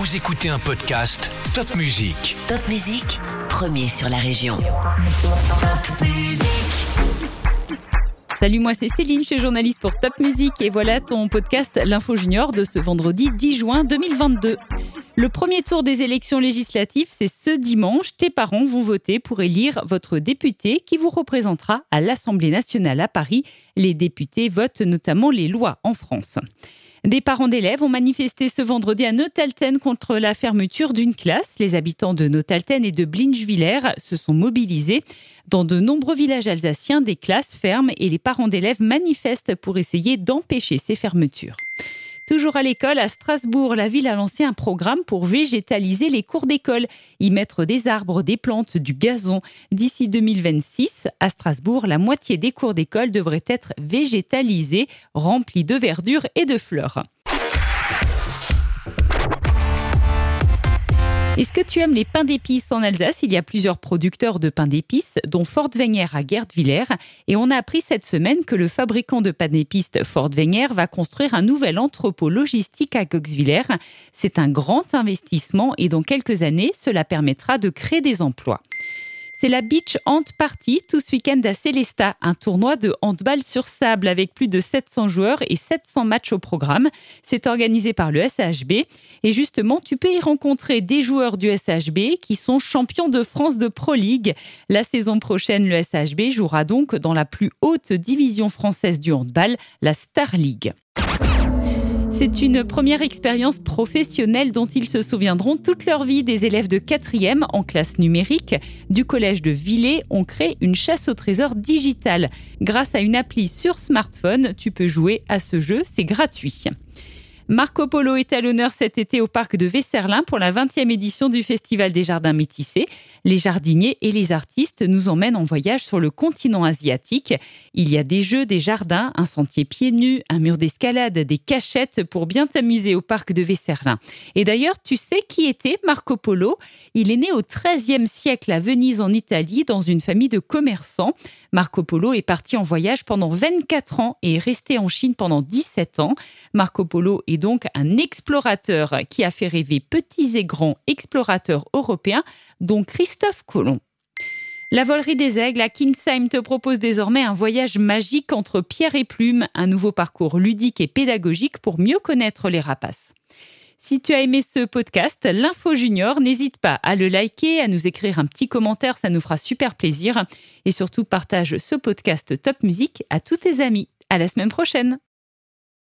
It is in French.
Vous écoutez un podcast Top Music. Top Musique, premier sur la région. Top Musique. Salut, moi c'est Céline, je suis journaliste pour Top Music et voilà ton podcast L'Info Junior de ce vendredi 10 juin 2022. Le premier tour des élections législatives, c'est ce dimanche. Tes parents vont voter pour élire votre député qui vous représentera à l'Assemblée nationale à Paris. Les députés votent notamment les lois en France. Des parents d'élèves ont manifesté ce vendredi à Notalten contre la fermeture d'une classe. Les habitants de Notalten et de Blinchviller se sont mobilisés. Dans de nombreux villages alsaciens, des classes ferment et les parents d'élèves manifestent pour essayer d'empêcher ces fermetures. Toujours à l'école, à Strasbourg, la ville a lancé un programme pour végétaliser les cours d'école, y mettre des arbres, des plantes, du gazon. D'ici 2026, à Strasbourg, la moitié des cours d'école devraient être végétalisés, remplis de verdure et de fleurs. Est-ce que tu aimes les pains d'épices en Alsace? Il y a plusieurs producteurs de pains d'épices, dont Fort Wenger à Gerdwiller. Et on a appris cette semaine que le fabricant de pains d'épices Fort Wenger va construire un nouvel entrepôt logistique à Goxwiller. C'est un grand investissement et dans quelques années, cela permettra de créer des emplois. C'est la Beach Hand Party tout ce week-end à Célesta, un tournoi de handball sur sable avec plus de 700 joueurs et 700 matchs au programme. C'est organisé par le SHB et justement, tu peux y rencontrer des joueurs du SHB qui sont champions de France de Pro League. La saison prochaine, le SHB jouera donc dans la plus haute division française du handball, la Star League. C'est une première expérience professionnelle dont ils se souviendront toute leur vie. Des élèves de 4e en classe numérique du collège de Villers ont créé une chasse au trésor digitale. Grâce à une appli sur smartphone, tu peux jouer à ce jeu, c'est gratuit. Marco Polo est à l'honneur cet été au parc de Vesserlin pour la 20e édition du Festival des Jardins Métissés. Les jardiniers et les artistes nous emmènent en voyage sur le continent asiatique. Il y a des jeux, des jardins, un sentier pieds nus, un mur d'escalade, des cachettes pour bien t'amuser au parc de Vesserlin. Et d'ailleurs, tu sais qui était Marco Polo? Il est né au XIIIe siècle à Venise en Italie dans une famille de commerçants. Marco Polo est parti en voyage pendant 24 ans et est resté en Chine pendant 17 ans. Marco Polo est donc un explorateur qui a fait rêver petits et grands explorateurs européens, dont Christophe Colomb. La volerie des aigles à Kinsheim te propose désormais un voyage magique entre pierre et plume, un nouveau parcours ludique et pédagogique pour mieux connaître les rapaces. Si tu as aimé ce podcast, l'Info Junior, n'hésite pas à le liker, à nous écrire un petit commentaire, ça nous fera super plaisir. Et surtout, partage ce podcast Top Musique à tous tes amis. À la semaine prochaine!